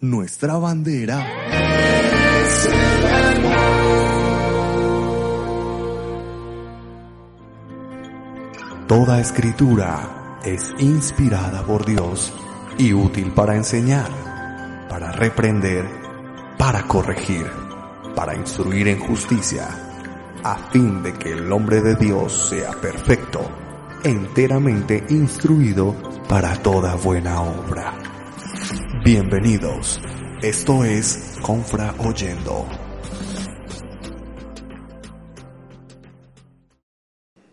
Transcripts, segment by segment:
nuestra bandera. Toda escritura es inspirada por Dios y útil para enseñar, para reprender, para corregir, para instruir en justicia, a fin de que el hombre de Dios sea perfecto, enteramente instruido para toda buena obra. Bienvenidos. Esto es Confra Oyendo.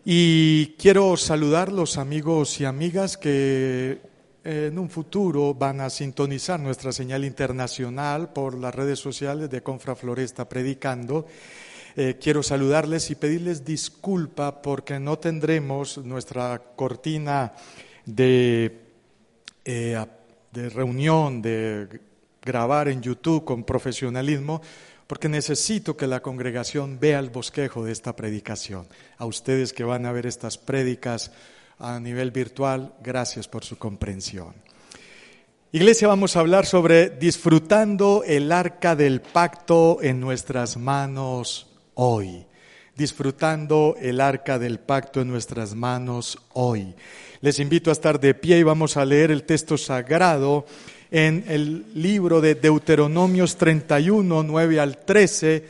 Y quiero saludar los amigos y amigas que en un futuro van a sintonizar nuestra señal internacional por las redes sociales de Confra Floresta Predicando. Eh, quiero saludarles y pedirles disculpa porque no tendremos nuestra cortina de eh, de reunión, de grabar en YouTube con profesionalismo, porque necesito que la congregación vea el bosquejo de esta predicación. A ustedes que van a ver estas prédicas a nivel virtual, gracias por su comprensión. Iglesia, vamos a hablar sobre disfrutando el arca del pacto en nuestras manos hoy. Disfrutando el arca del pacto en nuestras manos hoy. Les invito a estar de pie y vamos a leer el texto sagrado en el libro de Deuteronomios 31, 9 al 13.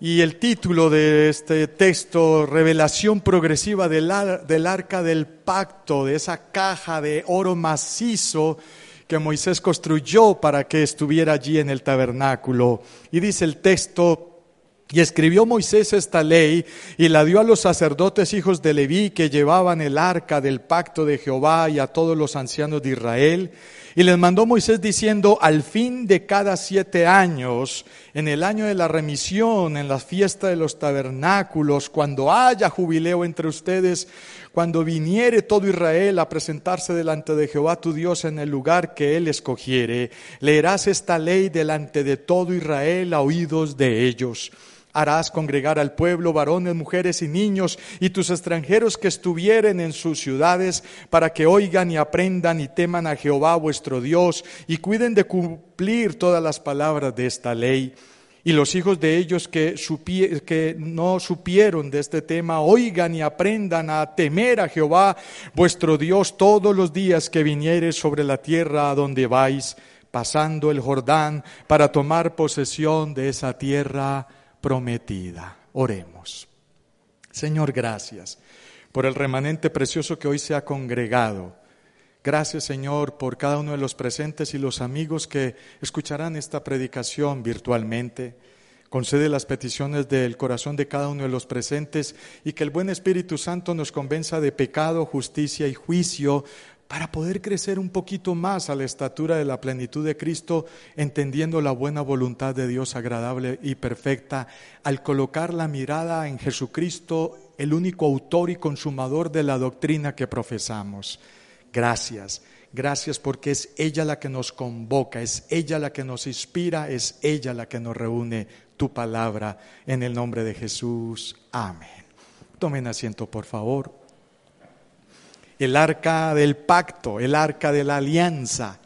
Y el título de este texto, Revelación progresiva del, del arca del pacto, de esa caja de oro macizo que Moisés construyó para que estuviera allí en el tabernáculo. Y dice el texto, y escribió Moisés esta ley y la dio a los sacerdotes hijos de Leví que llevaban el arca del pacto de Jehová y a todos los ancianos de Israel. Y les mandó Moisés diciendo, al fin de cada siete años, en el año de la remisión, en la fiesta de los tabernáculos, cuando haya jubileo entre ustedes, cuando viniere todo Israel a presentarse delante de Jehová tu Dios en el lugar que él escogiere, leerás esta ley delante de todo Israel a oídos de ellos harás congregar al pueblo, varones, mujeres y niños, y tus extranjeros que estuvieren en sus ciudades, para que oigan y aprendan y teman a Jehová vuestro Dios, y cuiden de cumplir todas las palabras de esta ley. Y los hijos de ellos que, que, no supieron de este tema, oigan y aprendan a temer a Jehová vuestro Dios todos los días que vinieres sobre la tierra a donde vais, pasando el Jordán, para tomar posesión de esa tierra prometida. Oremos. Señor, gracias por el remanente precioso que hoy se ha congregado. Gracias, Señor, por cada uno de los presentes y los amigos que escucharán esta predicación virtualmente. Concede las peticiones del corazón de cada uno de los presentes y que el buen Espíritu Santo nos convenza de pecado, justicia y juicio para poder crecer un poquito más a la estatura de la plenitud de Cristo, entendiendo la buena voluntad de Dios agradable y perfecta, al colocar la mirada en Jesucristo, el único autor y consumador de la doctrina que profesamos. Gracias, gracias porque es ella la que nos convoca, es ella la que nos inspira, es ella la que nos reúne tu palabra en el nombre de Jesús. Amén. Tomen asiento, por favor el arca del pacto, el arca de la alianza.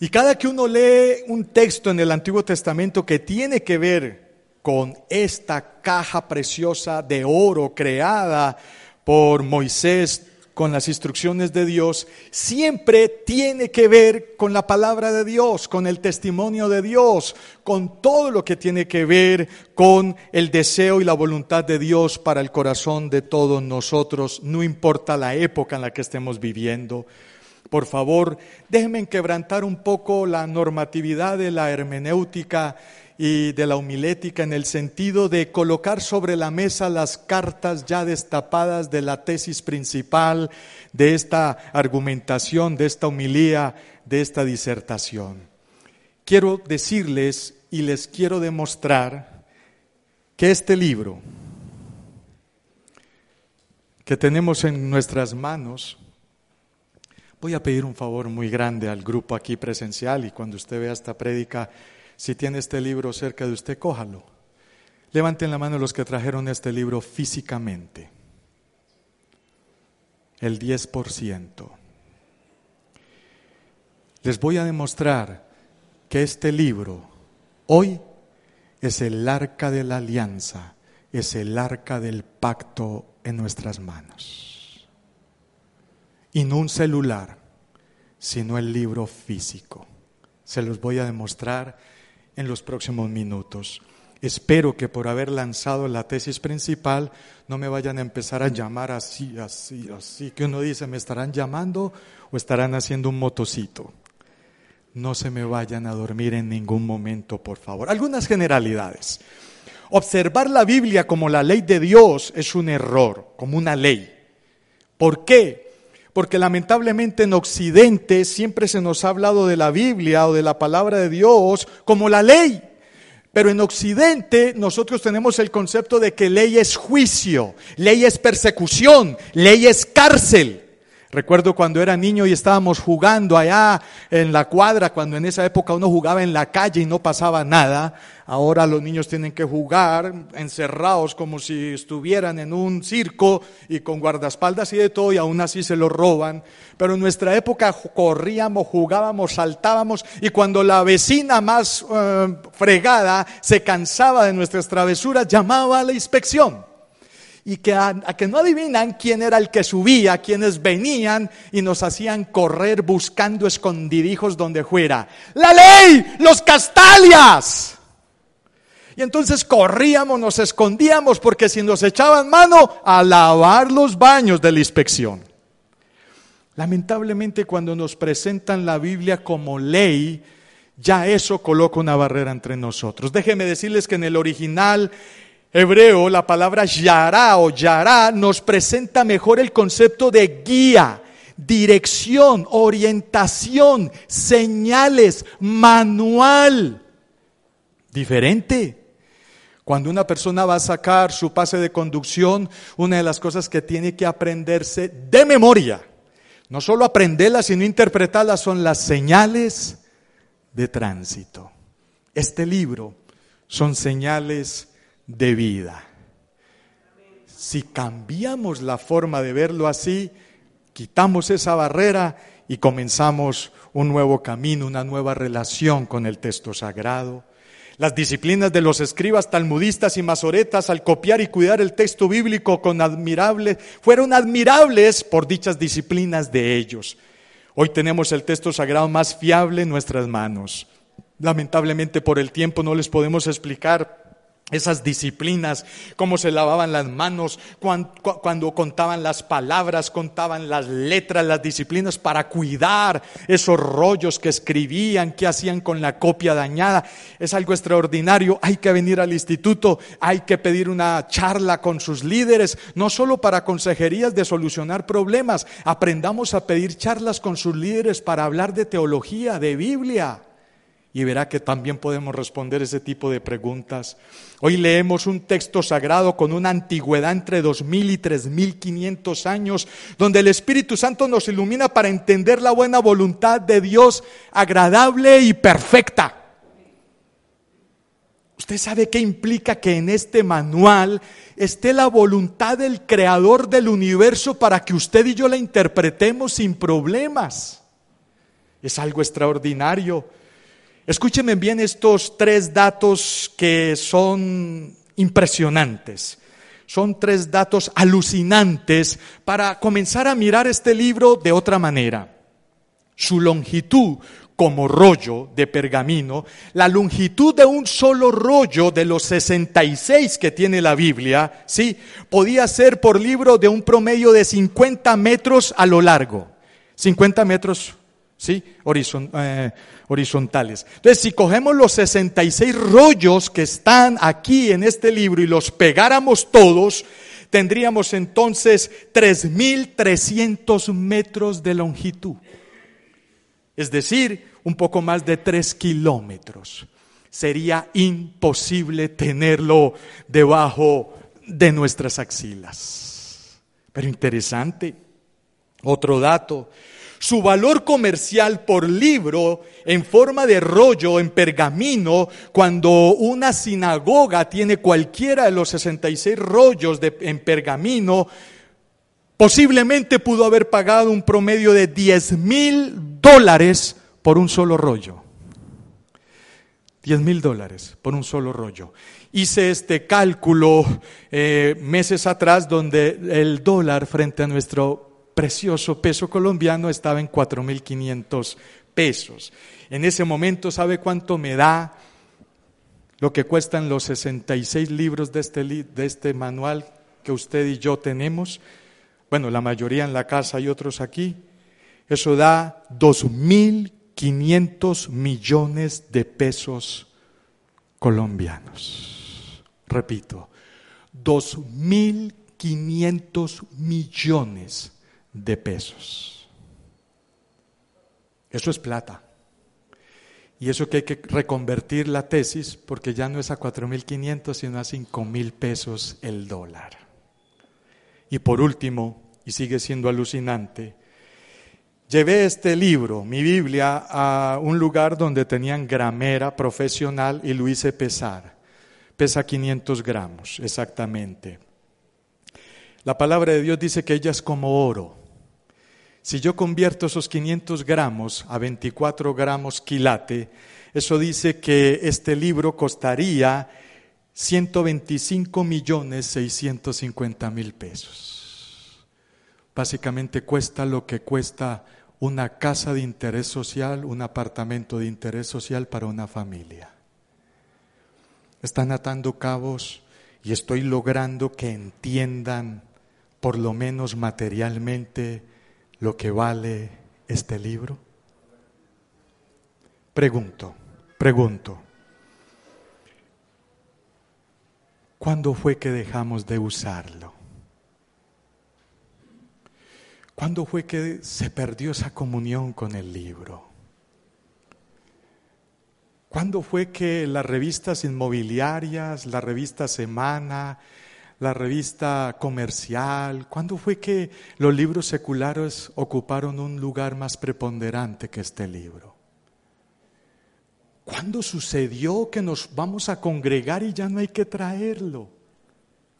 Y cada que uno lee un texto en el Antiguo Testamento que tiene que ver con esta caja preciosa de oro creada por Moisés con las instrucciones de Dios, siempre tiene que ver con la palabra de Dios, con el testimonio de Dios, con todo lo que tiene que ver con el deseo y la voluntad de Dios para el corazón de todos nosotros, no importa la época en la que estemos viviendo. Por favor, déjenme quebrantar un poco la normatividad de la hermenéutica y de la homilética en el sentido de colocar sobre la mesa las cartas ya destapadas de la tesis principal de esta argumentación, de esta homilía, de esta disertación. Quiero decirles y les quiero demostrar que este libro que tenemos en nuestras manos, voy a pedir un favor muy grande al grupo aquí presencial y cuando usted vea esta prédica, si tiene este libro cerca de usted, cójalo. Levanten la mano los que trajeron este libro físicamente. El 10%. Les voy a demostrar que este libro hoy es el arca de la alianza, es el arca del pacto en nuestras manos. Y no un celular, sino el libro físico. Se los voy a demostrar en los próximos minutos. Espero que por haber lanzado la tesis principal no me vayan a empezar a llamar así, así, así, que uno dice, ¿me estarán llamando o estarán haciendo un motocito? No se me vayan a dormir en ningún momento, por favor. Algunas generalidades. Observar la Biblia como la ley de Dios es un error, como una ley. ¿Por qué? Porque lamentablemente en Occidente siempre se nos ha hablado de la Biblia o de la palabra de Dios como la ley. Pero en Occidente nosotros tenemos el concepto de que ley es juicio, ley es persecución, ley es cárcel. Recuerdo cuando era niño y estábamos jugando allá en la cuadra, cuando en esa época uno jugaba en la calle y no pasaba nada. Ahora los niños tienen que jugar encerrados como si estuvieran en un circo y con guardaespaldas y de todo y aún así se lo roban. Pero en nuestra época corríamos, jugábamos, saltábamos y cuando la vecina más eh, fregada se cansaba de nuestras travesuras llamaba a la inspección y que a, que no adivinan quién era el que subía, quienes venían y nos hacían correr buscando escondidijos donde fuera. La ley, los castalias. Y entonces corríamos, nos escondíamos porque si nos echaban mano a lavar los baños de la inspección. Lamentablemente cuando nos presentan la Biblia como ley, ya eso coloca una barrera entre nosotros. Déjenme decirles que en el original hebreo, la palabra yará o yará nos presenta mejor el concepto de guía, dirección, orientación, señales, manual. Diferente. Cuando una persona va a sacar su pase de conducción, una de las cosas que tiene que aprenderse de memoria, no solo aprenderlas, sino interpretarlas, son las señales de tránsito. Este libro son señales de vida. Si cambiamos la forma de verlo así, quitamos esa barrera y comenzamos un nuevo camino, una nueva relación con el texto sagrado. Las disciplinas de los escribas talmudistas y masoretas al copiar y cuidar el texto bíblico con admirables, fueron admirables por dichas disciplinas de ellos. Hoy tenemos el texto sagrado más fiable en nuestras manos. Lamentablemente por el tiempo no les podemos explicar esas disciplinas, cómo se lavaban las manos, cuando, contaban las palabras, contaban las letras, las disciplinas para cuidar esos rollos que escribían, qué hacían con la copia dañada. Es algo extraordinario. Hay que venir al instituto, hay que pedir una charla con sus líderes, no solo para consejerías de solucionar problemas, aprendamos a pedir charlas con sus líderes para hablar de teología, de Biblia y verá que también podemos responder ese tipo de preguntas. Hoy leemos un texto sagrado con una antigüedad entre 2000 y 3500 años, donde el Espíritu Santo nos ilumina para entender la buena voluntad de Dios agradable y perfecta. Usted sabe qué implica que en este manual esté la voluntad del creador del universo para que usted y yo la interpretemos sin problemas. Es algo extraordinario. Escúcheme bien estos tres datos que son impresionantes. Son tres datos alucinantes para comenzar a mirar este libro de otra manera. Su longitud como rollo de pergamino, la longitud de un solo rollo de los 66 que tiene la Biblia, sí, podía ser por libro de un promedio de 50 metros a lo largo. 50 metros ¿sí? Eh, horizontales. Entonces, si cogemos los 66 rollos que están aquí en este libro y los pegáramos todos, tendríamos entonces 3.300 metros de longitud. Es decir, un poco más de 3 kilómetros. Sería imposible tenerlo debajo de nuestras axilas. Pero interesante. Otro dato, su valor comercial por libro en forma de rollo, en pergamino, cuando una sinagoga tiene cualquiera de los 66 rollos de, en pergamino, posiblemente pudo haber pagado un promedio de 10 mil dólares por un solo rollo. 10 mil dólares por un solo rollo. Hice este cálculo eh, meses atrás donde el dólar frente a nuestro precioso peso colombiano estaba en 4.500 pesos. En ese momento, ¿sabe cuánto me da lo que cuestan los 66 libros de este, de este manual que usted y yo tenemos? Bueno, la mayoría en la casa y otros aquí. Eso da 2.500 millones de pesos colombianos. Repito, 2.500 millones de pesos. Eso es plata. Y eso que hay que reconvertir la tesis porque ya no es a 4.500 sino a 5.000 pesos el dólar. Y por último, y sigue siendo alucinante, llevé este libro, mi Biblia, a un lugar donde tenían gramera profesional y lo hice pesar. Pesa 500 gramos exactamente. La palabra de Dios dice que ella es como oro. Si yo convierto esos 500 gramos a 24 gramos quilate, eso dice que este libro costaría 125 millones 650 mil pesos. Básicamente cuesta lo que cuesta una casa de interés social, un apartamento de interés social para una familia. Están atando cabos y estoy logrando que entiendan, por lo menos materialmente, lo que vale este libro? Pregunto, pregunto, ¿cuándo fue que dejamos de usarlo? ¿Cuándo fue que se perdió esa comunión con el libro? ¿Cuándo fue que las revistas inmobiliarias, la revista Semana, la revista comercial? ¿Cuándo fue que los libros seculares ocuparon un lugar más preponderante que este libro? ¿Cuándo sucedió que nos vamos a congregar y ya no hay que traerlo?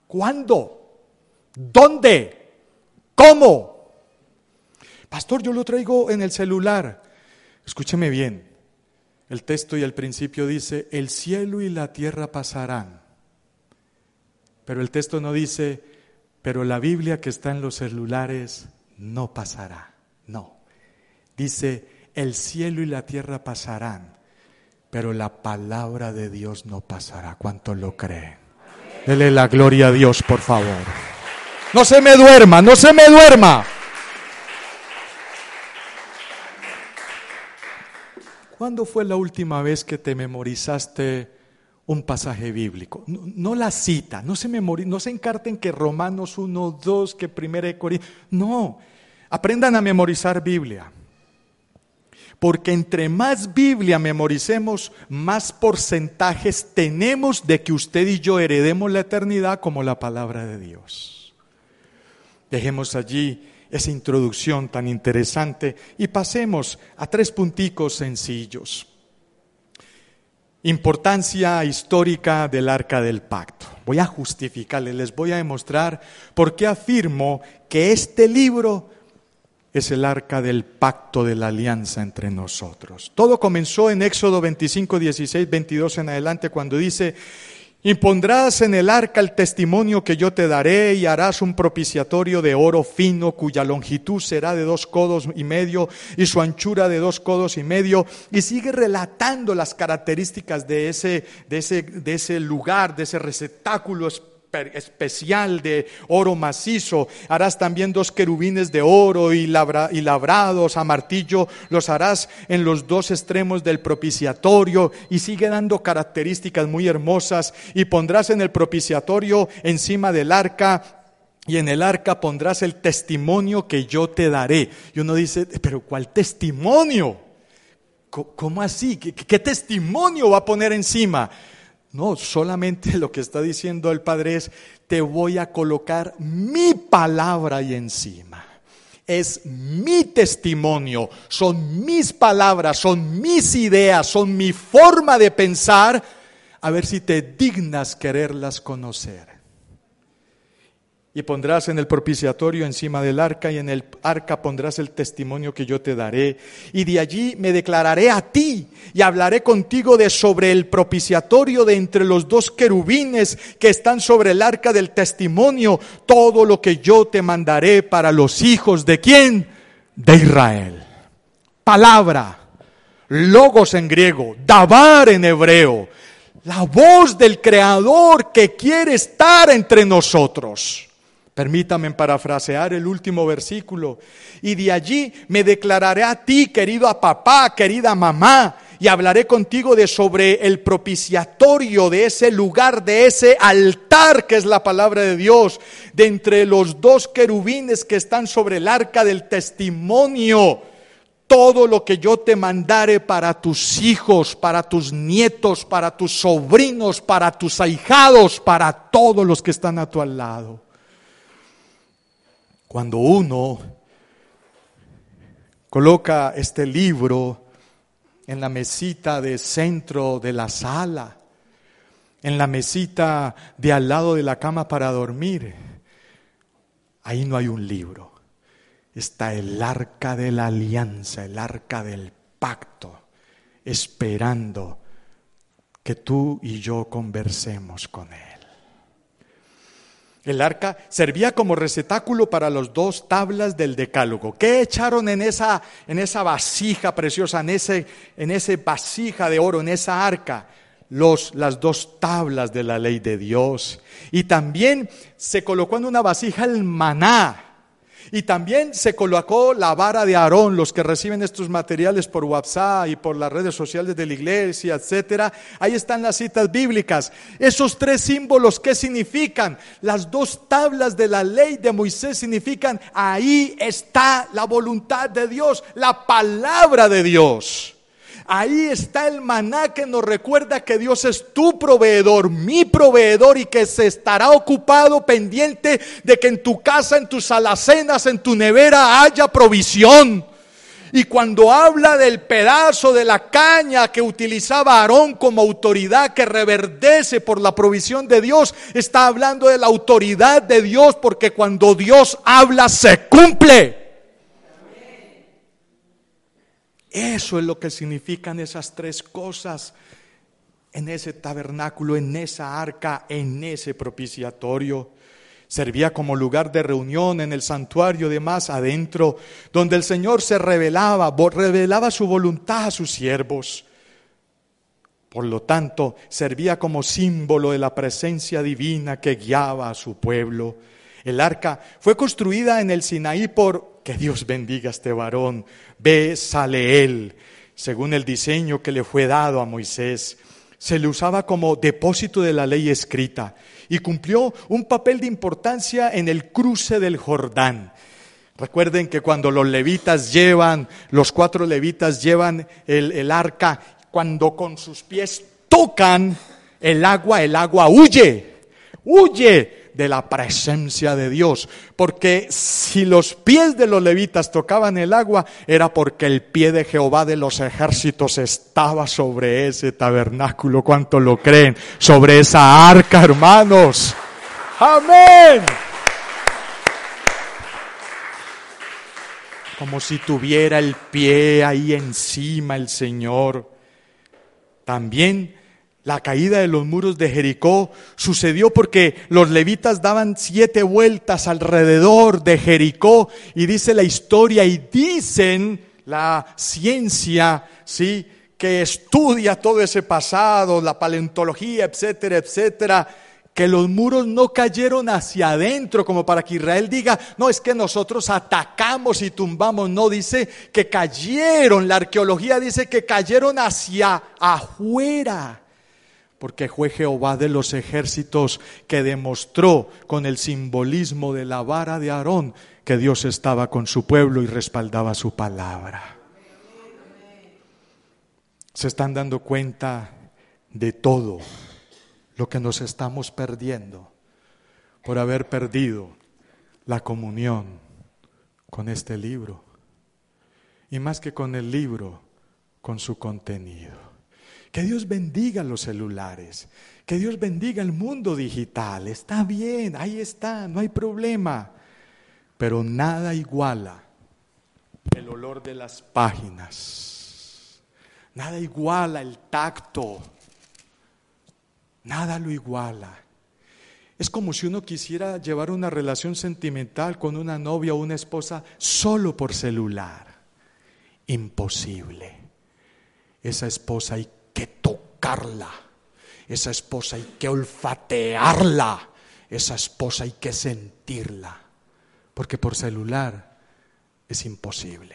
¿Cuándo? ¿Dónde? ¿Cómo? Pastor, yo lo traigo en el celular. Escúcheme bien. El texto y el principio dice, el cielo y la tierra pasarán, pero el texto no dice, pero la Biblia que está en los celulares no pasará. No. Dice, el cielo y la tierra pasarán, pero la palabra de Dios no pasará. ¿Cuánto lo creen? Dele la gloria a Dios, por favor. No se me duerma, no se me duerma. ¿Cuándo fue la última vez que te memorizaste un pasaje bíblico. No, la cita, no se memoricen, no se encarten que Romanos 1, 2, que 1 Corintios. No, aprendan a memorizar Biblia. Porque entre más Biblia memoricemos, más porcentajes tenemos de que usted y yo heredemos la eternidad como la palabra de Dios. Dejemos allí esa introducción tan interesante y pasemos a tres punticos sencillos. Importancia histórica del arca del pacto. Voy a justificarle, les voy a demostrar por qué afirmo que este libro es el arca del pacto de la alianza entre nosotros. Todo comenzó en Éxodo 25, 16, 22 en adelante cuando dice, Impondrás en el arca el testimonio que yo te daré y harás un propiciatorio de oro fino cuya longitud será de dos codos y medio y su anchura de dos codos y medio. Y sigue relatando las características de ese, de ese, de ese lugar, de ese receptáculo especial de oro macizo. Harás también dos querubines de oro y, y, labrados a martillo. Los harás en los dos extremos del propiciatorio y sigue dando características muy hermosas. Y pondrás en el propiciatorio encima del arca y en el arca pondrás el testimonio que yo te daré. Y uno dice, pero ¿cuál testimonio? ¿Cómo así? ¿Qué, testimonio va a poner encima? No, solamente lo que está diciendo el Padre es, te voy a colocar mi palabra ahí encima. Es mi testimonio, son mis palabras, son mis ideas, son mi forma de pensar, a ver si te dignas quererlas conocer y pondrás en el propiciatorio encima del arca y en el arca pondrás el testimonio que yo te daré. Y de allí me declararé a ti y hablaré contigo de sobre el propiciatorio de entre los dos querubines que están sobre el arca del testimonio, todo lo que yo te mandaré para los hijos de quién? De Israel. Palabra, logos en griego, dabar en hebreo, la voz del Creador que quiere estar entre nosotros. Permítame parafrasear el último versículo. Y de allí me declararé a ti, querido a papá, querida mamá, y hablaré contigo de sobre el propiciatorio, de ese lugar, de ese altar que es la palabra de Dios, de entre los dos querubines que están sobre el arca del testimonio. Todo lo que yo te mandare para tus hijos, para tus nietos, para tus sobrinos, para tus ahijados, para todos los que están a tu lado. Cuando uno coloca este libro en la mesita de centro de la sala, en la mesita de al lado de la cama para dormir, ahí no hay un libro. Está el arca de la alianza, el arca del pacto, esperando que tú y yo conversemos con él. El arca servía como recetáculo para las dos tablas del decálogo. ¿Qué echaron en esa, en esa vasija preciosa, en ese, en ese vasija de oro, en esa arca? Los, las dos tablas de la ley de Dios. Y también se colocó en una vasija el maná, y también se colocó la vara de Aarón, los que reciben estos materiales por WhatsApp y por las redes sociales de la iglesia, etcétera. Ahí están las citas bíblicas. Esos tres símbolos, ¿qué significan? Las dos tablas de la ley de Moisés significan ahí está la voluntad de Dios, la palabra de Dios. Ahí está el maná que nos recuerda que Dios es tu proveedor, mi proveedor y que se estará ocupado pendiente de que en tu casa, en tus alacenas, en tu nevera haya provisión. Y cuando habla del pedazo de la caña que utilizaba Aarón como autoridad que reverdece por la provisión de Dios, está hablando de la autoridad de Dios porque cuando Dios habla se cumple. Eso es lo que significan esas tres cosas en ese tabernáculo, en esa arca, en ese propiciatorio. Servía como lugar de reunión en el santuario de más adentro, donde el Señor se revelaba, revelaba su voluntad a sus siervos. Por lo tanto, servía como símbolo de la presencia divina que guiaba a su pueblo. El arca fue construida en el Sinaí por, que Dios bendiga a este varón, ve, sale él, según el diseño que le fue dado a Moisés. Se le usaba como depósito de la ley escrita y cumplió un papel de importancia en el cruce del Jordán. Recuerden que cuando los levitas llevan, los cuatro levitas llevan el, el arca, cuando con sus pies tocan el agua, el agua huye, huye de la presencia de Dios. Porque si los pies de los levitas tocaban el agua, era porque el pie de Jehová de los ejércitos estaba sobre ese tabernáculo. ¿Cuánto lo creen? Sobre esa arca, hermanos. Amén. Como si tuviera el pie ahí encima el Señor. También la caída de los muros de Jericó sucedió porque los levitas daban siete vueltas alrededor de Jericó y dice la historia y dicen la ciencia, ¿sí? que estudia todo ese pasado, la paleontología, etcétera, etcétera, que los muros no cayeron hacia adentro, como para que Israel diga, no, es que nosotros atacamos y tumbamos, no, dice que cayeron, la arqueología dice que cayeron hacia afuera, porque fue Jehová de los ejércitos que demostró con el simbolismo de la vara de Aarón que Dios estaba con su pueblo y respaldaba su palabra. Se están dando cuenta de todo lo que nos estamos perdiendo por haber perdido la comunión con este libro. Y más que con el libro, con su contenido. Que Dios bendiga los celulares, que Dios bendiga el mundo digital. Está bien, ahí está, no hay problema. Pero nada iguala el olor de las páginas. Nada iguala el tacto Nada lo iguala. Es como si uno quisiera llevar una relación sentimental con una novia o una esposa solo por celular. Imposible. Esa esposa hay que tocarla. Esa esposa hay que olfatearla. Esa esposa hay que sentirla. Porque por celular es imposible.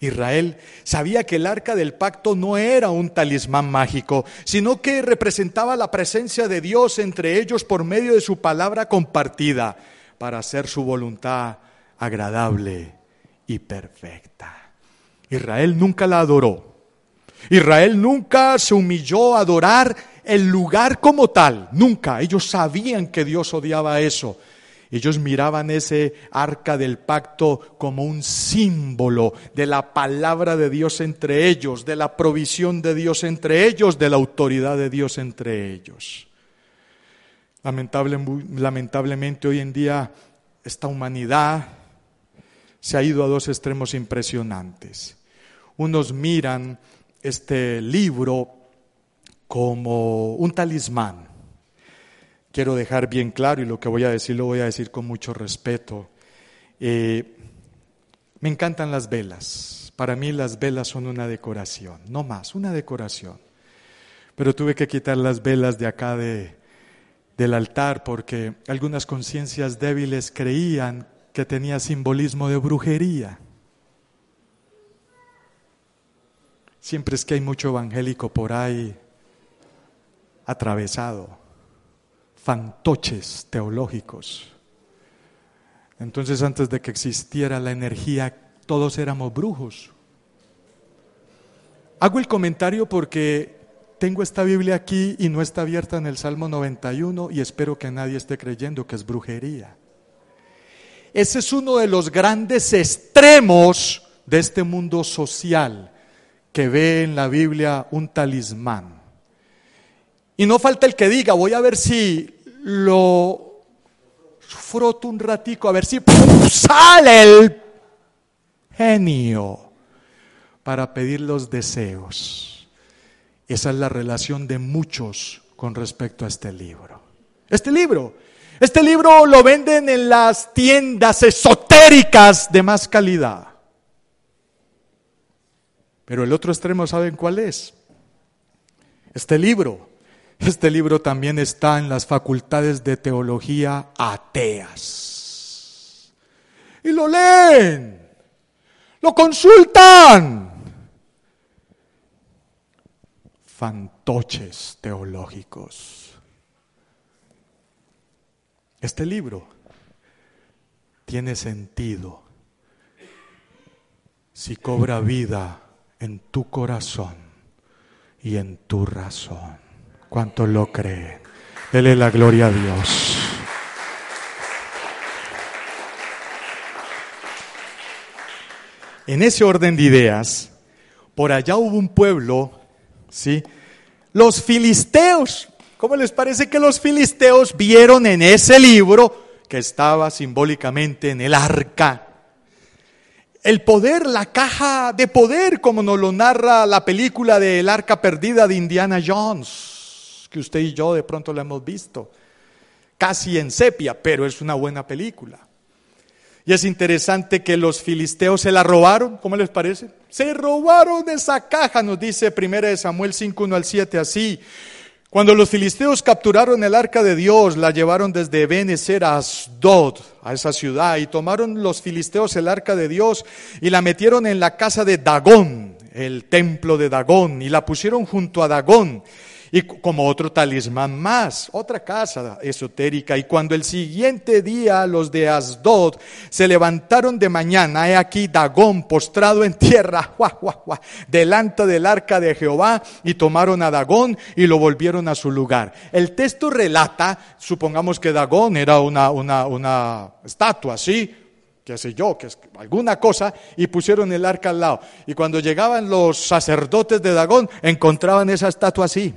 Israel sabía que el arca del pacto no era un talismán mágico, sino que representaba la presencia de Dios entre ellos por medio de su palabra compartida para hacer su voluntad agradable y perfecta. Israel nunca la adoró. Israel nunca se humilló a adorar el lugar como tal, nunca. Ellos sabían que Dios odiaba eso. Ellos miraban ese arca del pacto como un símbolo de la palabra de Dios entre ellos, de la provisión de Dios entre ellos, de la autoridad de Dios entre ellos. lamentablemente hoy en día esta humanidad se ha ido a dos extremos impresionantes. Unos miran este libro como un talismán quiero dejar bien claro y lo que voy a decir lo voy a decir con mucho respeto. Eh, me encantan las velas. Para mí las velas son una decoración, no más, una decoración. Pero tuve que quitar las velas de acá de, del altar porque algunas conciencias débiles creían que tenía simbolismo de brujería. Siempre es que hay mucho evangélico por ahí atravesado fantoches teológicos. Entonces antes de que existiera la energía, todos éramos brujos. Hago el comentario porque tengo esta Biblia aquí y no está abierta en el Salmo 91 y espero que nadie esté creyendo que es brujería. Ese es uno de los grandes extremos de este mundo social que ve en la Biblia un talismán. Y no falta el que diga, voy a ver si lo froto un ratico a ver si sale el genio para pedir los deseos. Esa es la relación de muchos con respecto a este libro. Este libro, este libro lo venden en las tiendas esotéricas de más calidad. Pero el otro extremo, ¿saben cuál es? Este libro este libro también está en las facultades de teología ateas. Y lo leen, lo consultan. Fantoches teológicos. Este libro tiene sentido si cobra vida en tu corazón y en tu razón. ¿Cuánto lo cree? Dele la gloria a Dios. En ese orden de ideas, por allá hubo un pueblo, ¿sí? Los filisteos. ¿Cómo les parece que los filisteos vieron en ese libro que estaba simbólicamente en el arca? El poder, la caja de poder, como nos lo narra la película de El arca perdida de Indiana Jones que usted y yo de pronto la hemos visto, casi en sepia, pero es una buena película. Y es interesante que los filisteos se la robaron, ¿cómo les parece? Se robaron esa caja, nos dice 1 Samuel 5, 1 al 7, así. Cuando los filisteos capturaron el arca de Dios, la llevaron desde Benecer a Asdod, a esa ciudad, y tomaron los filisteos el arca de Dios y la metieron en la casa de Dagón, el templo de Dagón, y la pusieron junto a Dagón y como otro talismán más, otra casa esotérica. Y cuando el siguiente día los de Asdod se levantaron de mañana, he aquí Dagón postrado en tierra, delante del arca de Jehová, y tomaron a Dagón y lo volvieron a su lugar. El texto relata, supongamos que Dagón era una, una, una estatua, ¿sí? qué sé yo, que es alguna cosa, y pusieron el arca al lado. Y cuando llegaban los sacerdotes de Dagón, encontraban esa estatua así.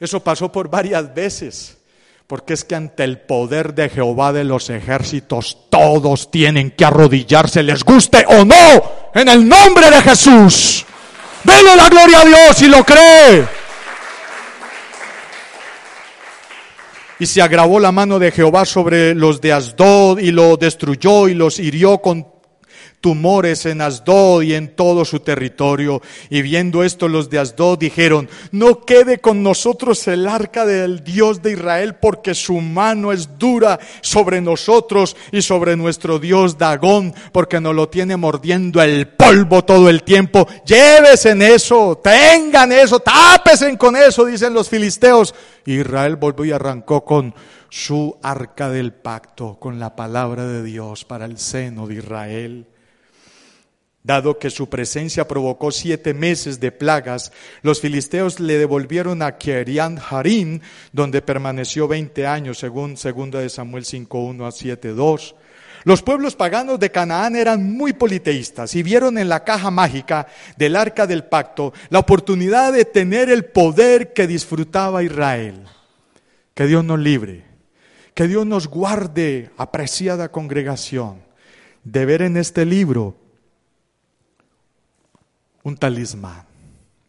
Eso pasó por varias veces, porque es que ante el poder de Jehová de los ejércitos todos tienen que arrodillarse, les guste o no, en el nombre de Jesús. Dele la gloria a Dios y lo cree. Y se agravó la mano de Jehová sobre los de Asdod y lo destruyó y los hirió con tumores en Asdod y en todo su territorio. Y viendo esto los de Asdod dijeron, no quede con nosotros el arca del Dios de Israel porque su mano es dura sobre nosotros y sobre nuestro Dios Dagón porque nos lo tiene mordiendo el polvo todo el tiempo. Llévese en eso, tengan eso, tápesen con eso, dicen los filisteos. Israel volvió y arrancó con su arca del pacto, con la palabra de Dios para el seno de Israel. Dado que su presencia provocó siete meses de plagas, los filisteos le devolvieron a Kerian Harim, donde permaneció veinte años, según 2 de Samuel 5.1 a 7.2. Los pueblos paganos de Canaán eran muy politeístas y vieron en la caja mágica del arca del pacto la oportunidad de tener el poder que disfrutaba Israel. Que Dios nos libre, que Dios nos guarde, apreciada congregación, de ver en este libro un talismán,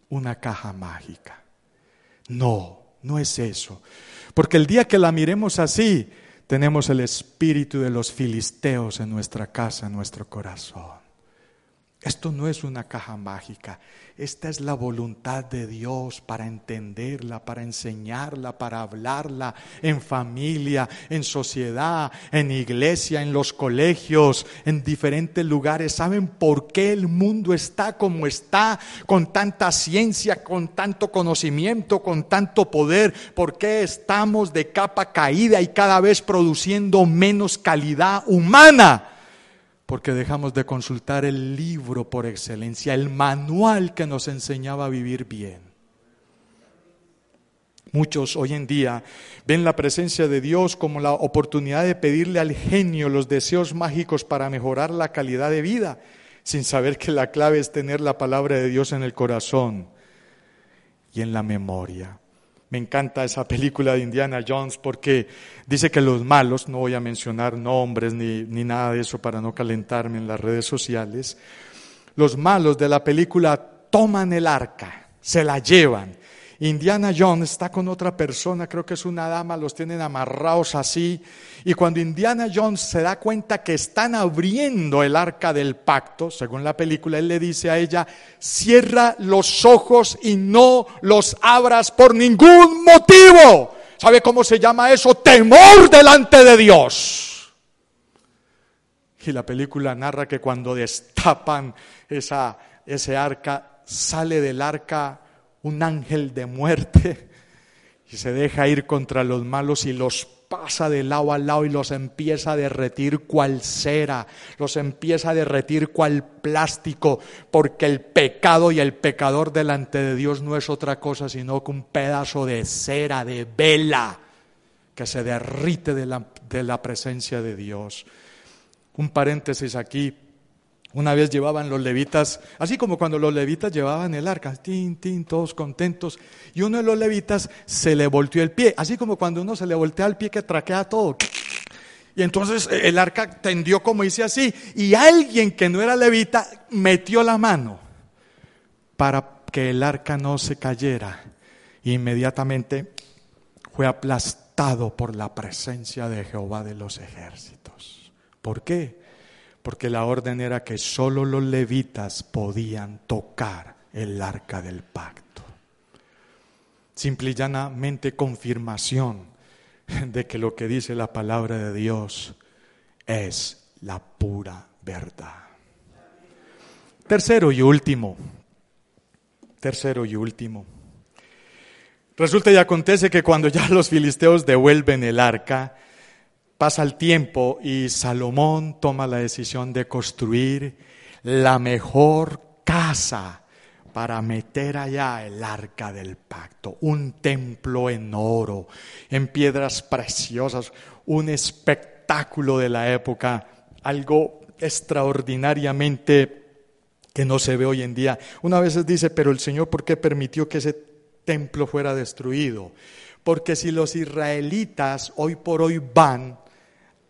una caja mágica. No, no es eso. Porque el día que la miremos así, tenemos el espíritu de los filisteos en nuestra casa, en nuestro corazón. Esto no es una caja mágica, esta es la voluntad de Dios para entenderla, para enseñarla, para hablarla en familia, en sociedad, en iglesia, en los colegios, en diferentes lugares. ¿Saben por qué el mundo está como está, con tanta ciencia, con tanto conocimiento, con tanto poder? ¿Por qué estamos de capa caída y cada vez produciendo menos calidad humana? Porque dejamos de consultar el libro por excelencia, el manual que nos enseñaba a vivir bien. Muchos hoy en día ven la presencia de Dios como la oportunidad de pedirle al genio los deseos mágicos para mejorar la calidad de vida, sin saber que la clave es tener la palabra de Dios en el corazón y en la memoria. Me encanta esa película de Indiana Jones porque dice que los malos, no voy a mencionar nombres ni, ni nada de eso para no calentarme en las redes sociales, los malos de la película toman el arca, se la llevan Indiana Jones está con otra persona, creo que es una dama, los tienen amarrados así. Y cuando Indiana Jones se da cuenta que están abriendo el arca del pacto, según la película, él le dice a ella, cierra los ojos y no los abras por ningún motivo. ¿Sabe cómo se llama eso? Temor delante de Dios. Y la película narra que cuando destapan esa, ese arca, sale del arca un ángel de muerte y se deja ir contra los malos y los pasa de lado a lado y los empieza a derretir cual cera, los empieza a derretir cual plástico, porque el pecado y el pecador delante de Dios no es otra cosa sino que un pedazo de cera, de vela, que se derrite de la, de la presencia de Dios. Un paréntesis aquí, una vez llevaban los levitas, así como cuando los levitas llevaban el arca, tin, todos contentos, y uno de los levitas se le volteó el pie, así como cuando uno se le voltea el pie que traquea todo. Y entonces eh, el arca tendió como dice así, y alguien que no era levita metió la mano para que el arca no se cayera. Inmediatamente fue aplastado por la presencia de Jehová de los ejércitos. ¿Por qué? Porque la orden era que solo los levitas podían tocar el arca del pacto. simple y llanamente confirmación de que lo que dice la palabra de Dios es la pura verdad. Tercero y último, tercero y último. Resulta y acontece que cuando ya los filisteos devuelven el arca, pasa el tiempo y Salomón toma la decisión de construir la mejor casa para meter allá el arca del pacto, un templo en oro, en piedras preciosas, un espectáculo de la época, algo extraordinariamente que no se ve hoy en día. Una vez dice, pero el Señor, ¿por qué permitió que ese templo fuera destruido? Porque si los israelitas hoy por hoy van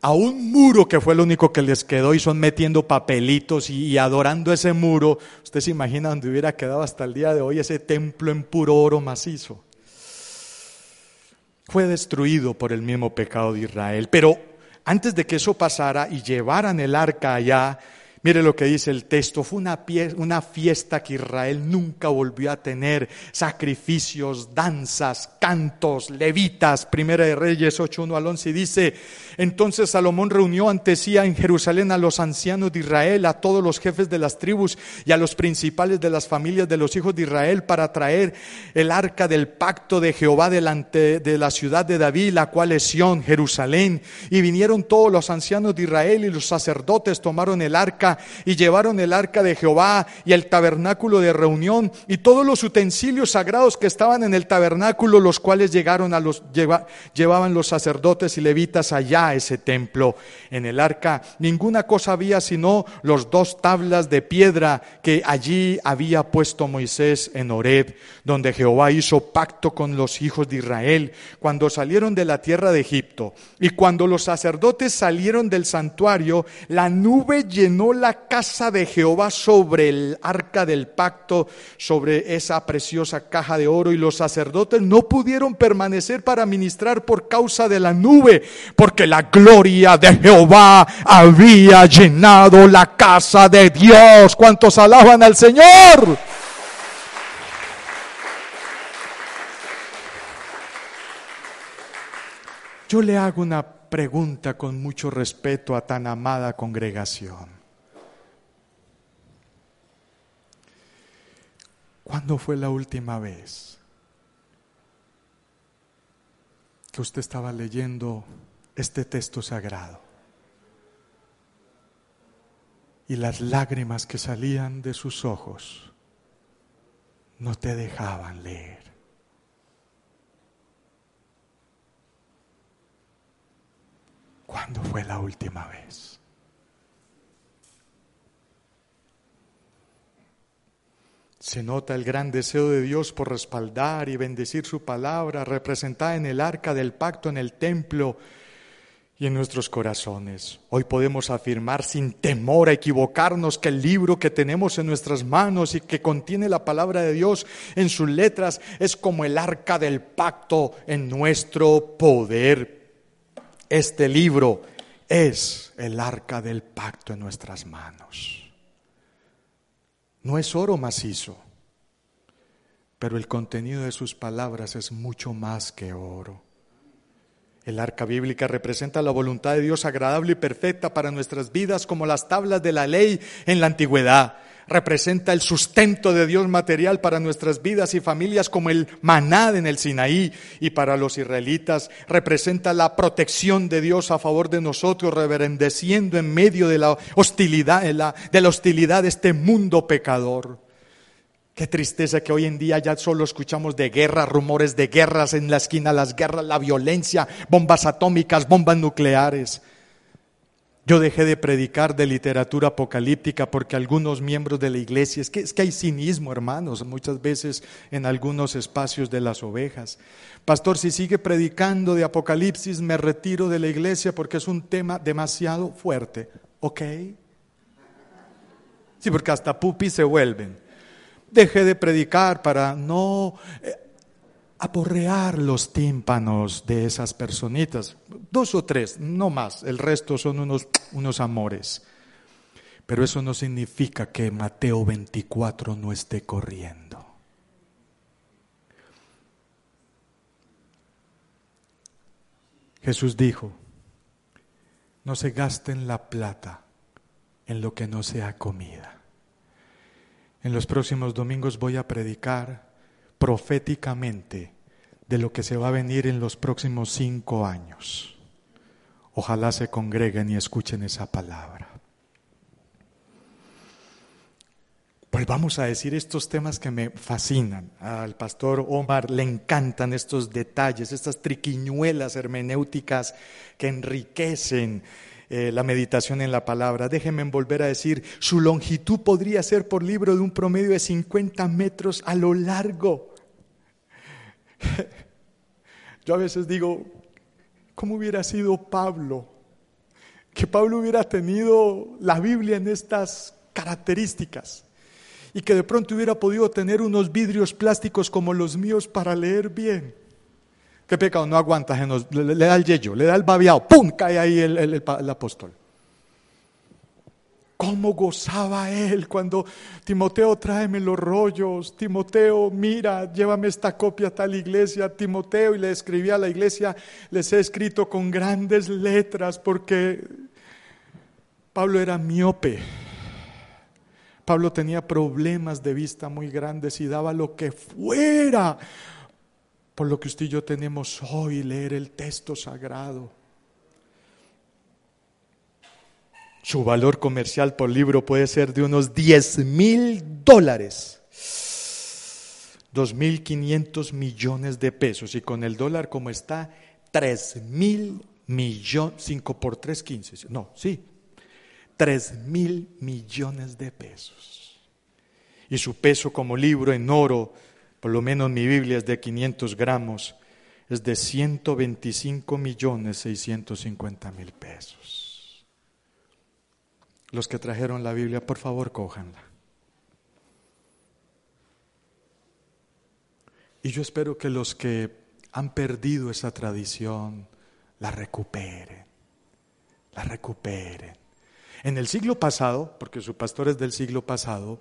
a un muro que fue lo único que les quedó y son metiendo papelitos y, adorando ese muro, usted se imagina donde hubiera quedado hasta el día de hoy ese templo en puro oro macizo. Fue destruido por el mismo pecado de Israel. Pero antes de que eso pasara y llevaran el arca allá, Mire lo que dice el texto, fue una, una fiesta que Israel nunca volvió a tener, sacrificios, danzas, cantos, levitas, Primera de Reyes 8, 1 al 11, y dice, entonces Salomón reunió ante sí en Jerusalén a los ancianos de Israel, a todos los jefes de las tribus y a los principales de las familias de los hijos de Israel para traer el arca del pacto de Jehová delante de la ciudad de David, la cual es Sión, Jerusalén. Y vinieron todos los ancianos de Israel y los sacerdotes tomaron el arca y llevaron el arca de Jehová y el tabernáculo de reunión y todos los utensilios sagrados que estaban en el tabernáculo, los cuales llegaron a los llevaban los sacerdotes y levitas allá a ese templo. En el arca ninguna cosa había sino los dos tablas de piedra que allí había puesto Moisés en Horeb, donde Jehová hizo pacto con los hijos de Israel cuando salieron de la tierra de Egipto. Y cuando los sacerdotes salieron del santuario, la nube llenó la la casa de Jehová sobre el arca del pacto, sobre esa preciosa caja de oro, y los sacerdotes no pudieron permanecer para ministrar por causa de la nube, porque la gloria de Jehová había llenado la casa de Dios. ¿Cuántos alaban al Señor? Yo le hago una pregunta con mucho respeto a tan amada congregación. ¿Cuándo fue la última vez que usted estaba leyendo este texto sagrado? Y las lágrimas que salían de sus ojos no te dejaban leer. ¿Cuándo fue la última vez? Se nota el gran deseo de Dios por respaldar y bendecir su palabra, representada en el arca del pacto, en el templo y en nuestros corazones. Hoy podemos afirmar sin temor a equivocarnos que el libro que tenemos en nuestras manos y que contiene la palabra de Dios en sus letras es como el arca del pacto en nuestro poder. Este libro es el arca del pacto en nuestras manos. No es oro macizo, pero el contenido de sus palabras es mucho más que oro. El arca bíblica representa la voluntad de Dios agradable y perfecta para nuestras vidas como las tablas de la ley en la antigüedad representa el sustento de Dios material para nuestras vidas y familias como el maná en el Sinaí y para los israelitas representa la protección de Dios a favor de nosotros, reverendeciendo en medio de la hostilidad, de la hostilidad de este mundo pecador. Qué tristeza que hoy en día ya solo escuchamos de guerras, rumores de guerras en la esquina, las guerras, la violencia, bombas atómicas, bombas nucleares. Yo dejé de predicar de literatura apocalíptica porque algunos miembros de la iglesia, es que, es que hay cinismo, hermanos, muchas veces en algunos espacios de las ovejas. Pastor, si sigue predicando de apocalipsis, me retiro de la iglesia porque es un tema demasiado fuerte. ¿Ok? Sí, porque hasta pupi se vuelven. Dejé de predicar para no eh, aporrear los tímpanos de esas personitas. Dos o tres, no más. El resto son unos, unos amores. Pero eso no significa que Mateo 24 no esté corriendo. Jesús dijo, no se gasten la plata en lo que no sea comida. En los próximos domingos voy a predicar proféticamente de lo que se va a venir en los próximos cinco años. Ojalá se congreguen y escuchen esa palabra. Volvamos a decir estos temas que me fascinan. Al pastor Omar le encantan estos detalles, estas triquiñuelas hermenéuticas que enriquecen eh, la meditación en la palabra. Déjenme volver a decir, su longitud podría ser por libro de un promedio de 50 metros a lo largo. Yo a veces digo, ¿cómo hubiera sido Pablo? Que Pablo hubiera tenido la Biblia en estas características y que de pronto hubiera podido tener unos vidrios plásticos como los míos para leer bien. Qué pecado, no aguanta, le, da el yello, le da el babiado, ¡pum! cae ahí el apóstol. ¿Cómo gozaba él cuando Timoteo tráeme los rollos? Timoteo, mira, llévame esta copia a tal iglesia. Timoteo, y le escribía a la iglesia, les he escrito con grandes letras porque Pablo era miope. Pablo tenía problemas de vista muy grandes y daba lo que fuera por lo que usted y yo tenemos hoy, leer el texto sagrado. Su valor comercial por libro puede ser de unos 10 mil dólares. 2.500 millones de pesos. Y con el dólar como está, 3 mil millones, 5 por 3, 15. No, sí, 3 mil millones de pesos. Y su peso como libro en oro, por lo menos mi Biblia es de 500 gramos, es de 125 millones 650 mil pesos. Los que trajeron la Biblia, por favor, cójanla. Y yo espero que los que han perdido esa tradición la recuperen, la recuperen. En el siglo pasado, porque su pastor es del siglo pasado,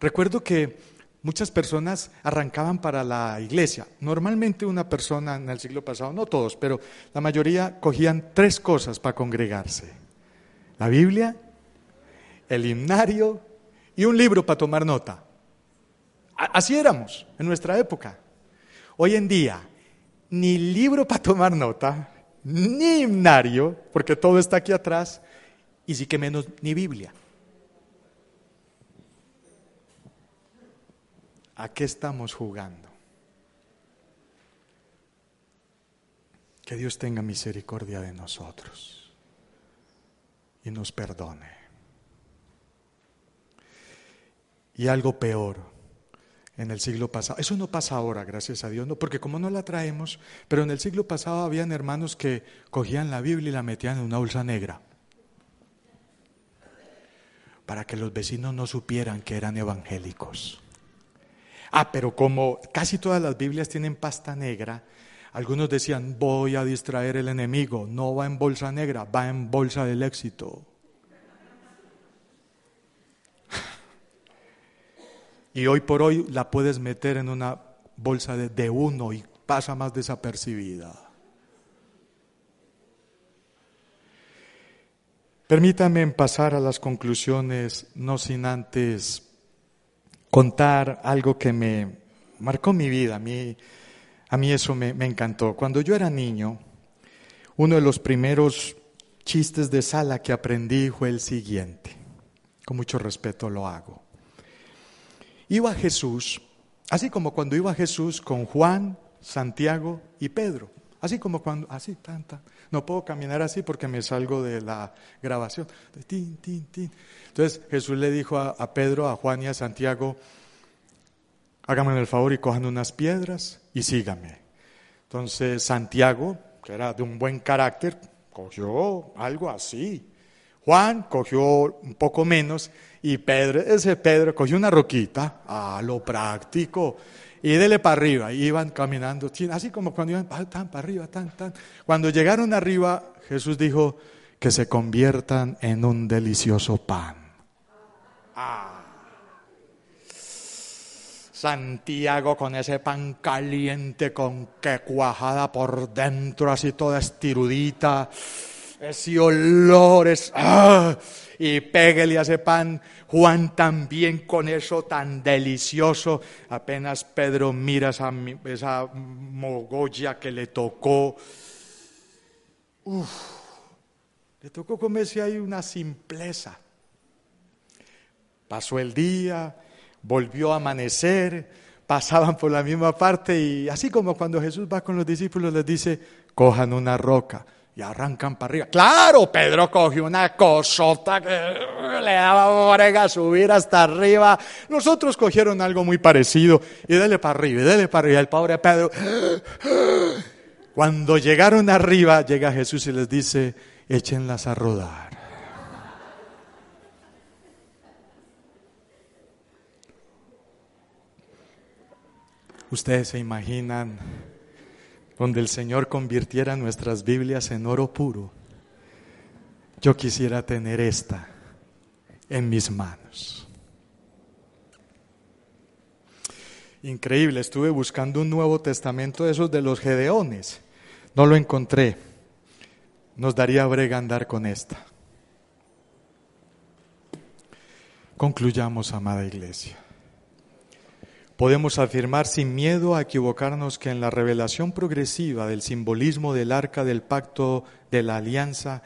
recuerdo que muchas personas arrancaban para la iglesia. Normalmente una persona en el siglo pasado, no todos, pero la mayoría cogían tres cosas para congregarse. La Biblia, el himnario y un libro para tomar nota. Así éramos en nuestra época. Hoy en día, ni libro para tomar nota, ni himnario, porque todo está aquí atrás, y sí que menos ni Biblia. ¿A qué estamos jugando? Que Dios tenga misericordia de nosotros y nos perdone. Y algo peor en el siglo pasado. Eso no pasa ahora, gracias a Dios, no, porque como no la traemos, pero en el siglo pasado habían hermanos que cogían la Biblia y la metían en una bolsa negra para que los vecinos no supieran que eran evangélicos. Ah, pero como casi todas las Biblias tienen pasta negra, algunos decían, voy a distraer el enemigo, no va en bolsa negra, va en bolsa del éxito. Y hoy por hoy la puedes meter en una bolsa de, de uno y pasa más desapercibida. Permítanme pasar a las conclusiones, no sin antes contar algo que me marcó mi vida. A mí, a mí eso me, me encantó. Cuando yo era niño, uno de los primeros chistes de sala que aprendí fue el siguiente. Con mucho respeto lo hago. Iba Jesús, así como cuando iba Jesús con Juan, Santiago y Pedro. Así como cuando, así, tanta. No puedo caminar así porque me salgo de la grabación. Entonces Jesús le dijo a, Pedro, a Juan y a Santiago, háganme el favor y cojan unas piedras y síganme. Entonces Santiago, que era de un buen carácter, cogió algo así. Juan cogió un poco menos y Pedro, ese Pedro cogió una roquita, a lo práctico y dele para arriba. Iban caminando, así como cuando iban tan para arriba, tan, tan. Cuando llegaron arriba, Jesús dijo que se conviertan en un delicioso pan. Ah. Santiago con ese pan caliente con que cuajada por dentro, así toda estirudita, ese olor es... ¡ah! Y pégale a ese pan. Juan también con eso tan delicioso. Apenas Pedro mira esa, esa mogolla que le tocó. Le tocó comerse ahí una simpleza. Pasó el día, volvió a amanecer, pasaban por la misma parte y así como cuando Jesús va con los discípulos les dice, cojan una roca y arrancan para arriba. Claro, Pedro cogió una cosota que le daba brega subir hasta arriba. Nosotros cogieron algo muy parecido y dele para arriba, y dele para arriba. El pobre Pedro, cuando llegaron arriba, llega Jesús y les dice, échenlas a rodar. Ustedes se imaginan donde el Señor convirtiera nuestras Biblias en oro puro. Yo quisiera tener esta en mis manos. Increíble, estuve buscando un Nuevo Testamento de esos de los Gedeones. No lo encontré. Nos daría brega andar con esta. Concluyamos, amada iglesia podemos afirmar sin miedo a equivocarnos que en la revelación progresiva del simbolismo del arca del pacto de la alianza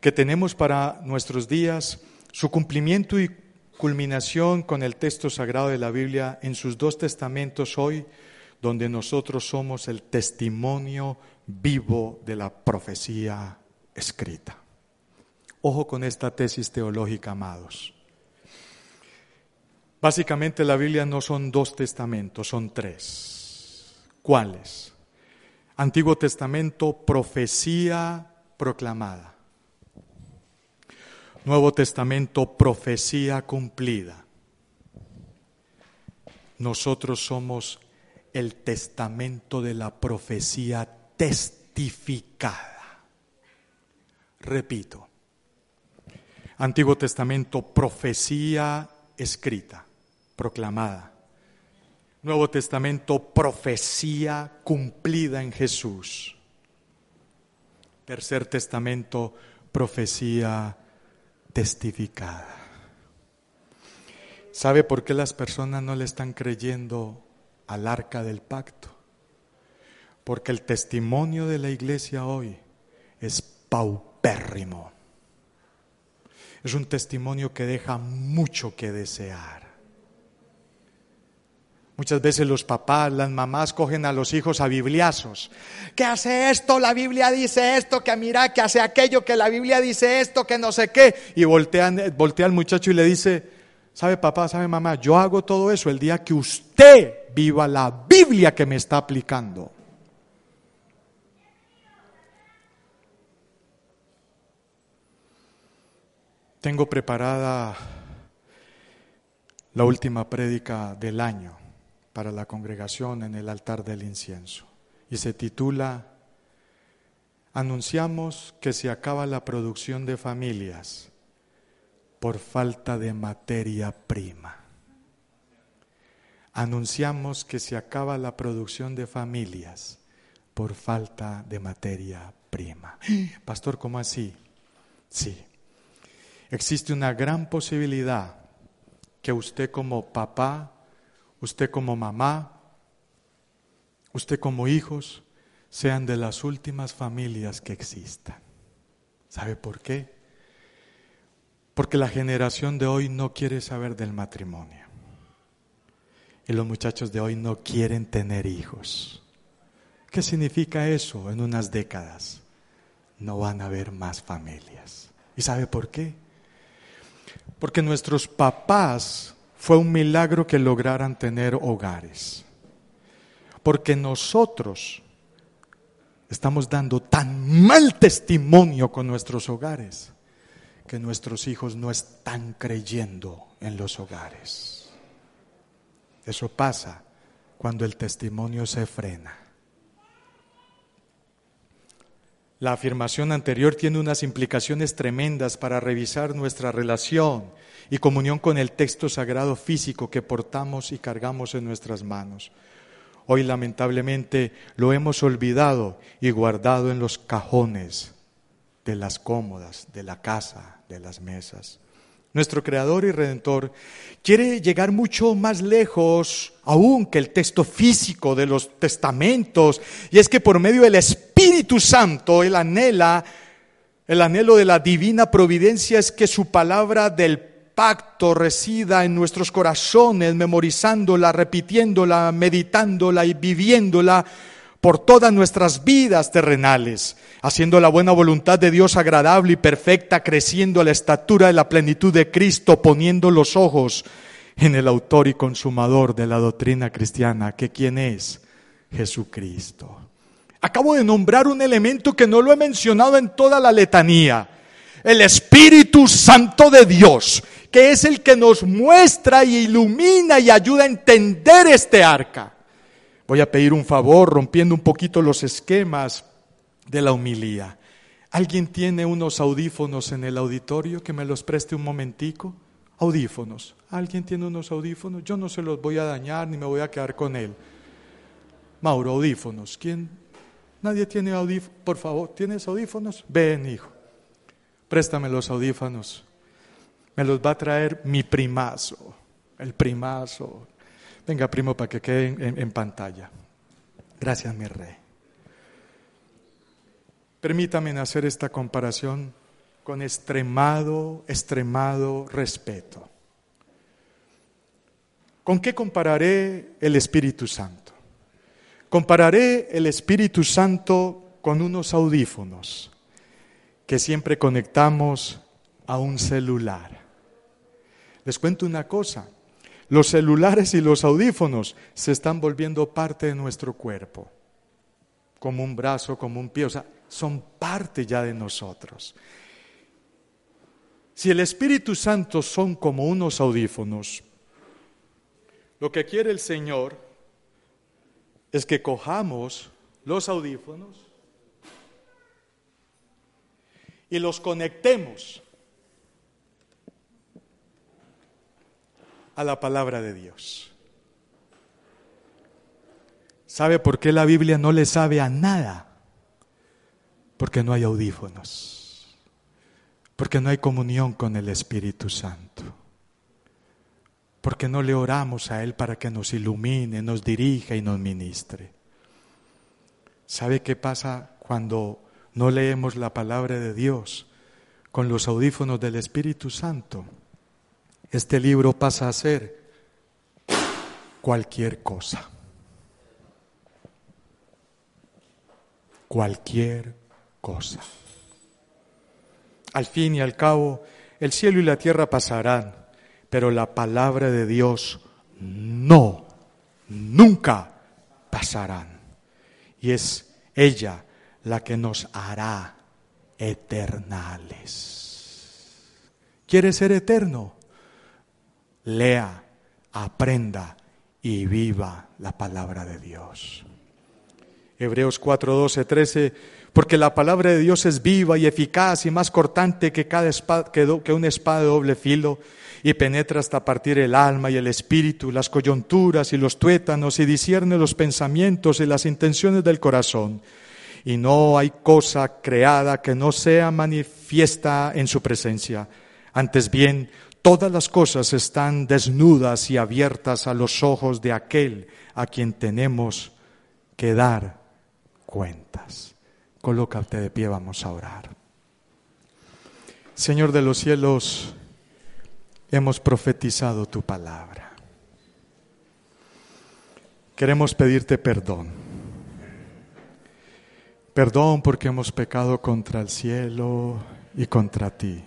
que tenemos para nuestros días, su cumplimiento y culminación con el texto sagrado de la Biblia en sus dos testamentos hoy, donde nosotros somos el testimonio vivo de la profecía escrita. Ojo con esta tesis teológica, amados. Básicamente la Biblia no son dos testamentos, son tres. ¿Cuáles? Antiguo Testamento, profecía proclamada. Nuevo Testamento, profecía cumplida. Nosotros somos el testamento de la profecía testificada. Repito, Antiguo Testamento, profecía escrita proclamada. Nuevo Testamento, profecía cumplida en Jesús. Tercer Testamento, profecía testificada. ¿Sabe por qué las personas no le están creyendo al arca del pacto? Porque el testimonio de la iglesia hoy es paupérrimo. Es un testimonio que deja mucho que desear. Muchas veces los papás, las mamás cogen a los hijos a bibliazos. ¿Qué hace esto? La Biblia dice esto, que mira, que hace aquello, que la Biblia dice esto, que no sé qué. Y voltean, voltea al muchacho y le dice, ¿sabe papá, sabe mamá? Yo hago todo eso el día que usted viva la Biblia que me está aplicando. Tengo preparada la última prédica del año para la congregación en el altar del incienso. Y se titula Anunciamos que se acaba la producción de familias por falta de materia prima. Anunciamos que se acaba la producción de familias por falta de materia prima. Pastor, ¿cómo así? Sí. Existe una gran posibilidad que usted como papá usted como mamá, usted como hijos, sean de las últimas familias que existan. ¿Sabe por qué? Porque la generación de hoy no quiere saber del matrimonio. Y los muchachos de hoy no quieren tener hijos. ¿Qué significa eso en unas décadas? No van a haber más familias. ¿Y sabe por qué? Porque nuestros papás fue un milagro que lograran tener hogares. Porque nosotros estamos dando tan mal testimonio con nuestros hogares que nuestros hijos no están creyendo en los hogares. Eso pasa cuando el testimonio se frena. La afirmación anterior tiene unas implicaciones tremendas para revisar nuestra relación y comunión con el texto sagrado físico que portamos y cargamos en nuestras manos. Hoy lamentablemente lo hemos olvidado y guardado en los cajones de las cómodas, de la casa, de las mesas. Nuestro Creador y Redentor quiere llegar mucho más lejos aún que el texto físico de los testamentos, y es que por medio del Espíritu Santo Él anhela, el anhelo de la divina providencia es que su palabra del pacto resida en nuestros corazones, memorizándola, repitiéndola, meditándola y viviéndola por todas nuestras vidas terrenales, haciendo la buena voluntad de Dios agradable y perfecta, creciendo a la estatura de la plenitud de Cristo, poniendo los ojos en el autor y consumador de la doctrina cristiana, que quién es Jesucristo. Acabo de nombrar un elemento que no lo he mencionado en toda la letanía, el Espíritu Santo de Dios, que es el que nos muestra y ilumina y ayuda a entender este arca. Voy a pedir un favor rompiendo un poquito los esquemas de la humilía. ¿Alguien tiene unos audífonos en el auditorio que me los preste un momentico? Audífonos. ¿Alguien tiene unos audífonos? Yo no se los voy a dañar ni me voy a quedar con él. Mauro, audífonos. ¿Quién? Nadie tiene audífonos. Por favor, ¿tienes audífonos? Ven, hijo. Préstame los audífonos me los va a traer mi primazo, el primazo. Venga, primo, para que quede en, pantalla. Gracias, mi rey. Permítame hacer esta comparación con extremado, extremado respeto. ¿Con qué compararé el Espíritu Santo? Compararé el Espíritu Santo con unos audífonos que siempre conectamos a un celular. Les cuento una cosa, los celulares y los audífonos se están volviendo parte de nuestro cuerpo, como un brazo, como un pie, o sea, son parte ya de nosotros. Si el Espíritu Santo son como unos audífonos, lo que quiere el Señor es que cojamos los audífonos y los conectemos a la palabra de Dios. ¿Sabe por qué la Biblia no le sabe a nada? Porque no hay audífonos, porque no hay comunión con el Espíritu Santo, porque no le oramos a Él para que nos ilumine, nos dirija y nos ministre. ¿Sabe qué pasa cuando no leemos la palabra de Dios con los audífonos del Espíritu Santo? este libro pasa a ser cualquier cosa. Cualquier cosa. Al fin y al cabo, el cielo y la tierra pasarán, pero la palabra de Dios no, nunca pasarán. Y es ella la que nos hará eternales. ¿Quieres ser eterno? lea, aprenda y viva la palabra de Dios. Hebreos 4, 12, 13, porque la palabra de Dios es viva y eficaz y más cortante que, cada espada, que una espada de doble filo y penetra hasta partir el alma y el espíritu, las coyunturas y los tuétanos y discierne los pensamientos y las intenciones del corazón. Y no hay cosa creada que no sea manifiesta en su presencia. Antes bien, Todas las cosas están desnudas y abiertas a los ojos de aquel a quien tenemos que dar cuentas. Colócate de pie, vamos a orar. Señor de los cielos, hemos profetizado tu palabra. Queremos pedirte perdón. Perdón porque hemos pecado contra el cielo y contra ti.